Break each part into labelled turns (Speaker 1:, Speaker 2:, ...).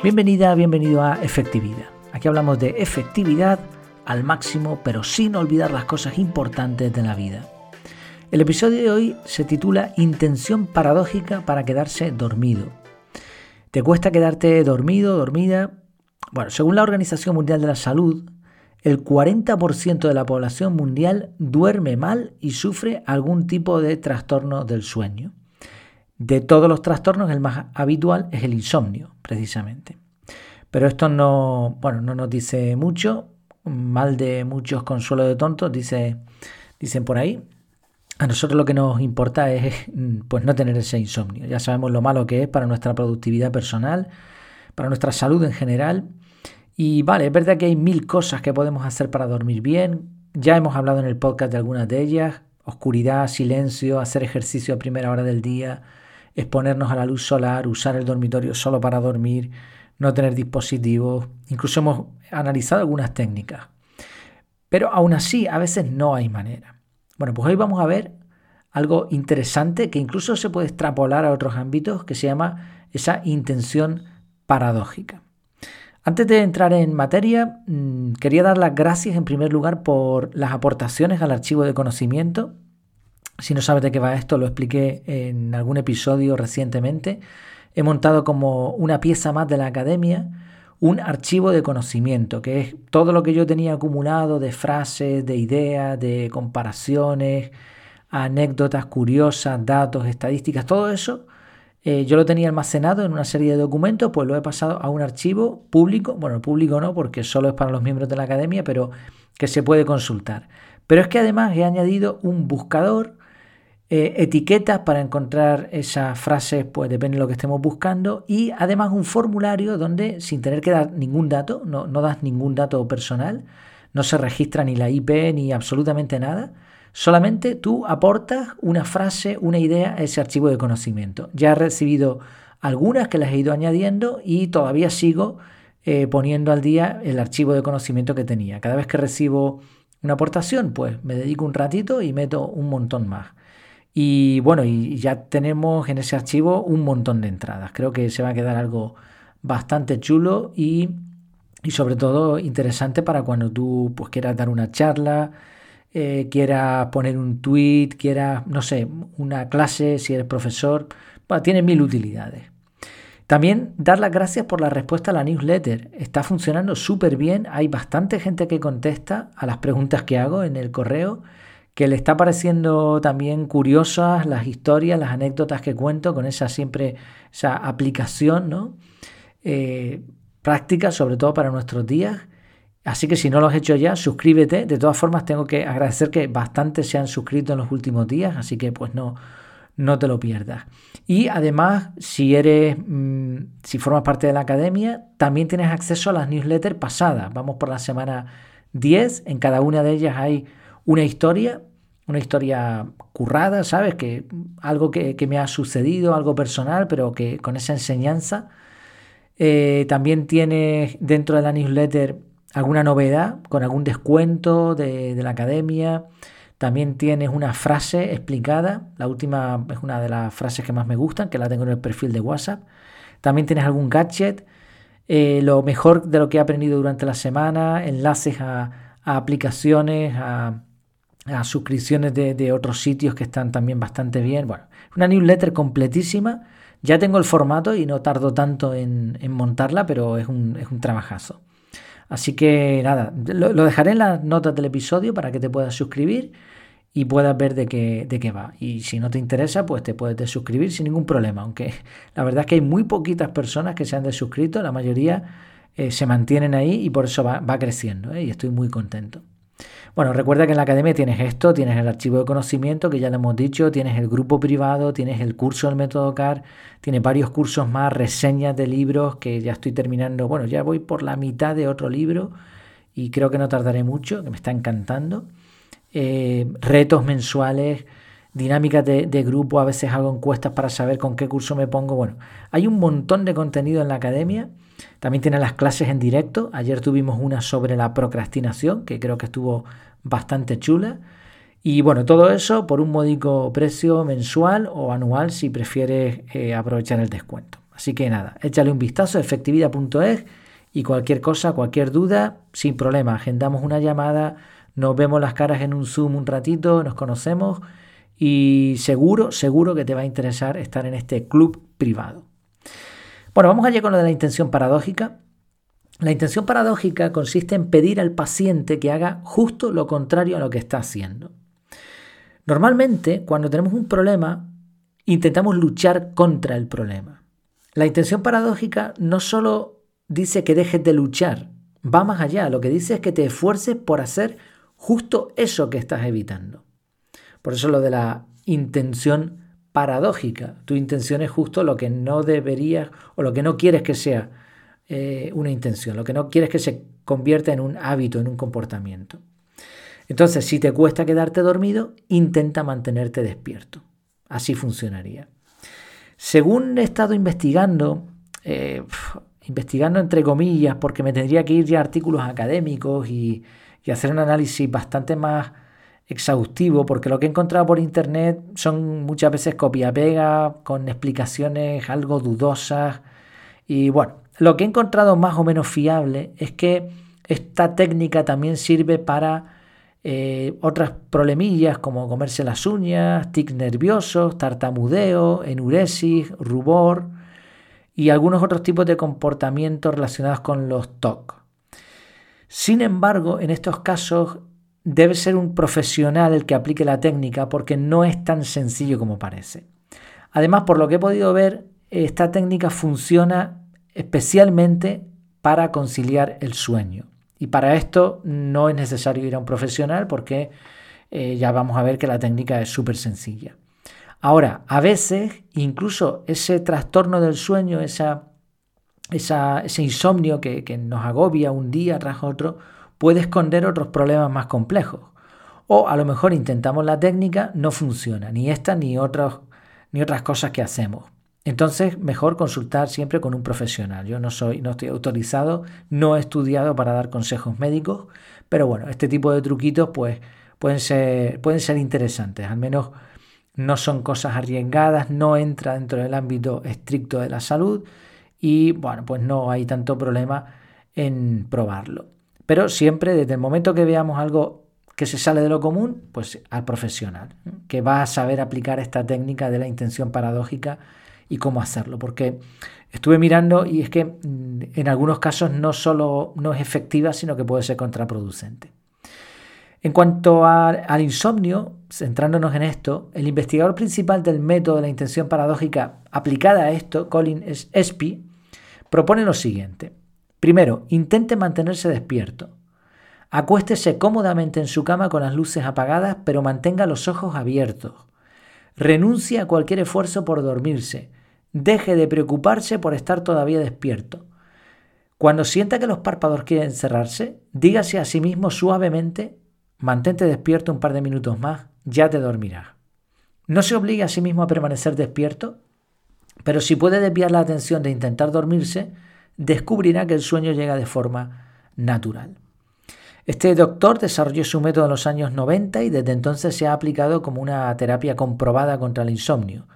Speaker 1: Bienvenida, bienvenido a Efectividad. Aquí hablamos de efectividad al máximo, pero sin olvidar las cosas importantes de la vida. El episodio de hoy se titula Intención paradójica para quedarse dormido. ¿Te cuesta quedarte dormido, dormida? Bueno, según la Organización Mundial de la Salud, el 40% de la población mundial duerme mal y sufre algún tipo de trastorno del sueño. De todos los trastornos, el más habitual es el insomnio, precisamente. Pero esto no, bueno, no nos dice mucho. Mal de muchos consuelo de tontos, dice, dicen por ahí. A nosotros lo que nos importa es pues, no tener ese insomnio. Ya sabemos lo malo que es para nuestra productividad personal, para nuestra salud en general. Y vale, es verdad que hay mil cosas que podemos hacer para dormir bien. Ya hemos hablado en el podcast de algunas de ellas. Oscuridad, silencio, hacer ejercicio a primera hora del día, exponernos a la luz solar, usar el dormitorio solo para dormir, no tener dispositivos, incluso hemos analizado algunas técnicas. Pero aún así, a veces no hay manera. Bueno, pues hoy vamos a ver algo interesante que incluso se puede extrapolar a otros ámbitos que se llama esa intención paradójica. Antes de entrar en materia, mm, quería dar las gracias en primer lugar por las aportaciones al archivo de conocimiento si no sabes de qué va esto, lo expliqué en algún episodio recientemente. He montado como una pieza más de la academia un archivo de conocimiento, que es todo lo que yo tenía acumulado de frases, de ideas, de comparaciones, anécdotas curiosas, datos, estadísticas, todo eso. Eh, yo lo tenía almacenado en una serie de documentos, pues lo he pasado a un archivo público, bueno, público no, porque solo es para los miembros de la academia, pero que se puede consultar. Pero es que además he añadido un buscador eh, etiquetas para encontrar esas frases, pues depende de lo que estemos buscando, y además un formulario donde sin tener que dar ningún dato, no, no das ningún dato personal, no se registra ni la IP ni absolutamente nada, solamente tú aportas una frase, una idea a ese archivo de conocimiento. Ya he recibido algunas que las he ido añadiendo y todavía sigo eh, poniendo al día el archivo de conocimiento que tenía. Cada vez que recibo una aportación, pues me dedico un ratito y meto un montón más. Y bueno, y ya tenemos en ese archivo un montón de entradas. Creo que se va a quedar algo bastante chulo y, sobre todo interesante para cuando tú pues, quieras dar una charla, eh, quieras poner un tweet, quieras, no sé, una clase, si eres profesor. Bueno, tiene mil utilidades. También dar las gracias por la respuesta a la newsletter. Está funcionando súper bien. Hay bastante gente que contesta a las preguntas que hago en el correo que le está pareciendo también curiosas las historias, las anécdotas que cuento con esa siempre, esa aplicación, ¿no? Eh, práctica, sobre todo para nuestros días. Así que si no lo has hecho ya, suscríbete. De todas formas, tengo que agradecer que bastantes se han suscrito en los últimos días, así que pues no, no te lo pierdas. Y además, si eres, mm, si formas parte de la academia, también tienes acceso a las newsletters pasadas. Vamos por la semana 10. En cada una de ellas hay una historia una historia currada, ¿sabes? Que algo que, me ha sucedido, algo personal, pero que con esa enseñanza. Eh, también tienes dentro de la newsletter alguna novedad, con algún descuento de, de, la academia. También tienes una frase explicada. La última es una de las frases que más me gustan, que la tengo en el perfil de WhatsApp. También tienes algún gadget, eh, lo mejor de lo que he aprendido durante la semana, enlaces a, a aplicaciones, a, a suscripciones de, otros sitios que están también bastante bien. Bueno, una newsletter completísima. Ya tengo el formato y no tardo tanto en, montarla, pero es un, es un, trabajazo. Así que nada, lo, dejaré en las notas del episodio para que te puedas suscribir y puedas ver de qué, de qué va. Y si no te interesa, pues te puedes desuscribir sin ningún problema. Aunque la verdad es que hay muy poquitas personas que se han desuscrito, la mayoría eh, se mantienen ahí y por eso va, va creciendo. ¿eh? Y estoy muy contento. Bueno, recuerda que en la academia tienes esto, tienes el archivo de conocimiento, que ya lo hemos dicho, tienes el grupo privado, tienes el curso del método CAR, tienes varios cursos más, reseñas de libros que ya estoy terminando. Bueno, ya voy por la mitad de otro libro y creo que no tardaré mucho, que me está encantando. Eh, retos mensuales, dinámicas de, grupo, a veces hago encuestas para saber con qué curso me pongo. Bueno, hay un montón de contenido en la academia también tiene las clases en directo. Ayer tuvimos una sobre la procrastinación, que creo que estuvo bastante chula. Y bueno, todo eso por un módico precio mensual o anual si prefieres eh, aprovechar el descuento. Así que nada, échale un vistazo a efectividad.es y cualquier cosa, cualquier duda, sin problema, agendamos una llamada, nos vemos las caras en un Zoom un ratito, nos conocemos y seguro, seguro que te va a interesar estar en este club privado. Bueno, vamos allá con lo de la intención paradójica. La intención paradójica consiste en pedir al paciente que haga justo lo contrario a lo que está haciendo. Normalmente, cuando tenemos un problema, intentamos luchar contra el problema. La intención paradójica no solo dice que dejes de luchar, va más allá, lo que dice es que te esfuerces por hacer justo eso que estás evitando. Por eso lo de la intención paradójica. Tu intención es justo lo que no deberías o lo que no quieres que sea eh, una intención, lo que no quieres que se convierta en un hábito, en un comportamiento. Entonces, si te cuesta quedarte dormido, intenta mantenerte despierto. Así funcionaría. Según he estado investigando, eh, investigando entre comillas, porque me tendría que ir ya a artículos académicos y, y hacer un análisis bastante más exhaustivo, porque lo que he encontrado por internet son muchas veces copia-pega, con explicaciones algo dudosas. Y bueno, lo que he encontrado más o menos fiable es que esta técnica también sirve para eh, otras problemillas como comerse las uñas, tics nerviosos, tartamudeo, enuresis, rubor y algunos otros tipos de comportamientos relacionados con los TOC. Sin embargo, en estos casos debe ser un profesional el que aplique la técnica porque no es tan sencillo como parece. Además, por lo que he podido ver, esta técnica funciona especialmente para conciliar el sueño. Y para esto no es necesario ir a un profesional porque eh, ya vamos a ver que la técnica es súper sencilla. Ahora, a veces incluso ese trastorno del sueño, esa, ese insomnio que, que nos agobia un día tras otro, puede esconder otros problemas más complejos. O a lo mejor intentamos la técnica, no funciona, ni esta ni, ni otras cosas que hacemos. Entonces, mejor consultar siempre con un profesional. Yo no soy, no estoy autorizado, no he estudiado para dar consejos médicos, pero bueno, este tipo de truquitos pues pueden ser, pueden ser interesantes, al menos no son cosas arriesgadas, no entra dentro del ámbito estricto de la salud y bueno, pues no hay tanto problema en probarlo. Pero siempre desde el momento que veamos algo que se sale de lo común, pues al profesional, que va a saber aplicar esta técnica de la intención paradójica y cómo hacerlo. Porque estuve mirando y es que mm, en algunos casos no solo no es efectiva, sino que puede ser contraproducente. En cuanto al insomnio, centrándonos en esto, el investigador principal del método de la intención paradójica aplicada a esto, Colin Espy, propone lo siguiente. Primero, intente mantenerse despierto. Acuéstese cómodamente en su cama con las luces apagadas, pero mantenga los ojos abiertos. Renuncie a cualquier esfuerzo por dormirse. Deje de preocuparse por estar todavía despierto. Cuando sienta que los párpados quieren cerrarse, dígase a sí mismo suavemente, mantente despierto un par de minutos más, ya te dormirás. No se obligue a sí mismo a permanecer despierto, pero si puede desviar la atención de intentar dormirse, descubrirá que el sueño llega de forma natural. Este doctor desarrolló su método en los años 90 y desde entonces se ha aplicado como una terapia comprobada contra el insomnio.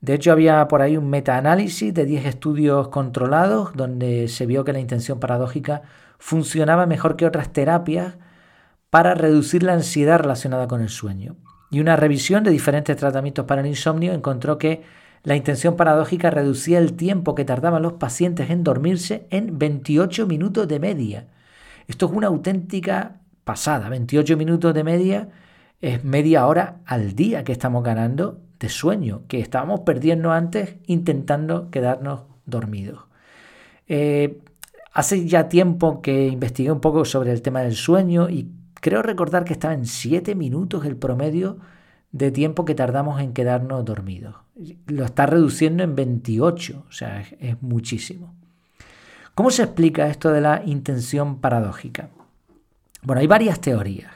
Speaker 1: De hecho, había por ahí un metaanálisis de 10 estudios controlados donde se vio que la intención paradójica funcionaba mejor que otras terapias para reducir la ansiedad relacionada con el sueño. Y una revisión de diferentes tratamientos para el insomnio encontró que la intención paradójica reducía el tiempo que tardaban los pacientes en dormirse en 28 minutos de media. Esto es una auténtica pasada. 28 minutos de media es media hora al día que estamos ganando de sueño, que estábamos perdiendo antes intentando quedarnos dormidos. Eh, hace ya tiempo que investigué un poco sobre el tema del sueño y creo recordar que estaba en 7 minutos el promedio de tiempo que tardamos en quedarnos dormidos. Lo está reduciendo en 28, o sea, es, muchísimo. ¿Cómo se explica esto de la intención paradójica? Bueno, hay varias teorías.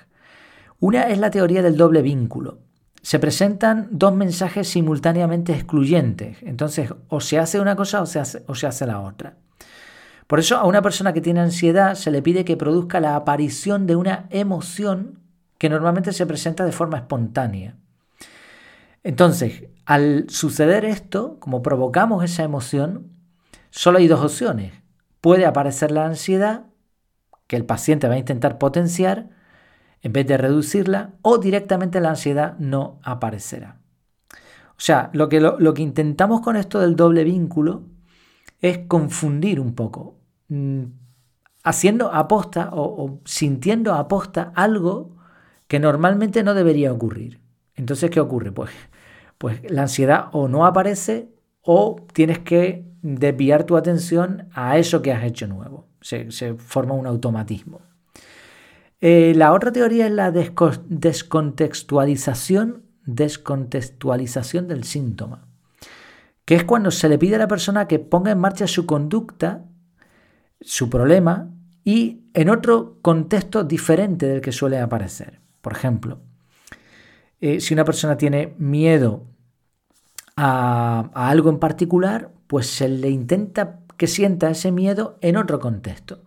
Speaker 1: Una es la teoría del doble vínculo. Se presentan dos mensajes simultáneamente excluyentes. Entonces, o se hace una cosa o se hace, o se hace la otra. Por eso a una persona que tiene ansiedad se le pide que produzca la aparición de una emoción que normalmente se presenta de forma espontánea. Entonces, al suceder esto, como provocamos esa emoción, solo hay dos opciones. Puede aparecer la ansiedad, que el paciente va a intentar potenciar, en vez de reducirla, o directamente la ansiedad no aparecerá. O sea, lo que, lo, que intentamos con esto del doble vínculo es confundir un poco, mm, haciendo aposta o, o sintiendo aposta algo que normalmente no debería ocurrir. Entonces, ¿qué ocurre? Pues, pues la ansiedad o no aparece o tienes que desviar tu atención a eso que has hecho nuevo. Se, forma un automatismo. Eh, la otra teoría es la descontextualización, descontextualización del síntoma, que es cuando se le pide a la persona que ponga en marcha su conducta, su problema, y en otro contexto diferente del que suele aparecer. Por ejemplo, eh, si una persona tiene miedo a, algo en particular, pues se le intenta que sienta ese miedo en otro contexto.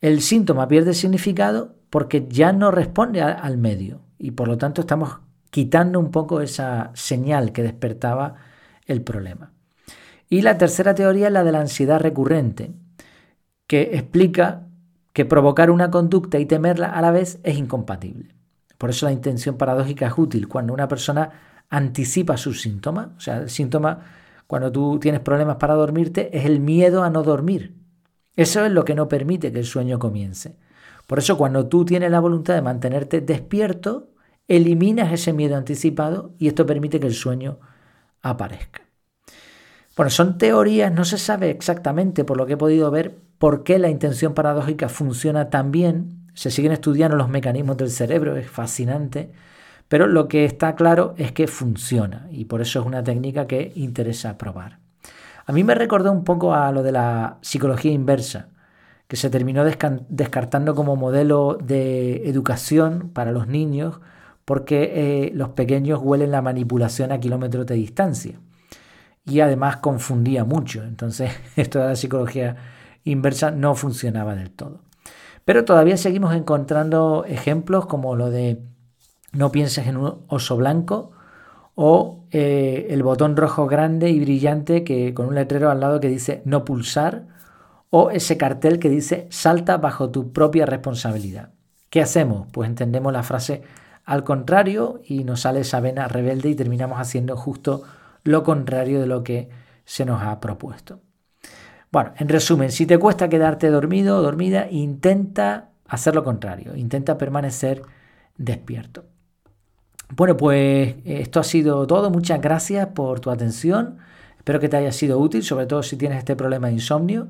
Speaker 1: El síntoma pierde significado porque ya no responde al medio y por lo tanto estamos quitando un poco esa señal que despertaba el problema. Y la tercera teoría es la de la ansiedad recurrente, que explica que provocar una conducta y temerla a la vez es incompatible. Por eso la intención paradójica es útil cuando una persona anticipa sus síntomas. O sea, el síntoma cuando tú tienes problemas para dormirte es el miedo a no dormir. Eso es lo que no permite que el sueño comience. Por eso cuando tú tienes la voluntad de mantenerte despierto, eliminas ese miedo anticipado y esto permite que el sueño aparezca. Bueno, son teorías, no se sabe exactamente, por lo que he podido ver, por qué la intención paradójica funciona tan bien. Se siguen estudiando los mecanismos del cerebro, es fascinante. Pero lo que está claro es que funciona y por eso es una técnica que interesa probar. A mí me recordó un poco a lo de la psicología inversa, que se terminó descartando como modelo de educación para los niños porque eh, los pequeños huelen la manipulación a kilómetros de distancia. Y además confundía mucho. Entonces, esto de la psicología inversa no funcionaba del todo. Pero todavía seguimos encontrando ejemplos como lo de no pienses en un oso blanco o eh, el botón rojo grande y brillante que con un letrero al lado que dice no pulsar o ese cartel que dice salta bajo tu propia responsabilidad. ¿Qué hacemos? Pues entendemos la frase al contrario y nos sale esa vena rebelde y terminamos haciendo justo lo contrario de lo que se nos ha propuesto. Bueno, en resumen, si te cuesta quedarte dormido o dormida, intenta hacer lo contrario, intenta permanecer despierto. Bueno, pues esto ha sido todo. Muchas gracias por tu atención. Espero que te haya sido útil, sobre todo si tienes este problema de insomnio,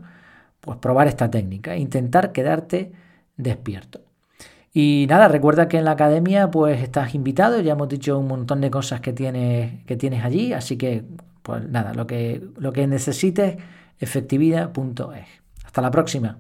Speaker 1: pues probar esta técnica, intentar quedarte despierto. Y nada, recuerda que en la academia pues estás invitado, ya hemos dicho un montón de cosas que tienes, que tienes allí, así que pues nada, lo que, lo que necesites, efectividad.es. Hasta la próxima.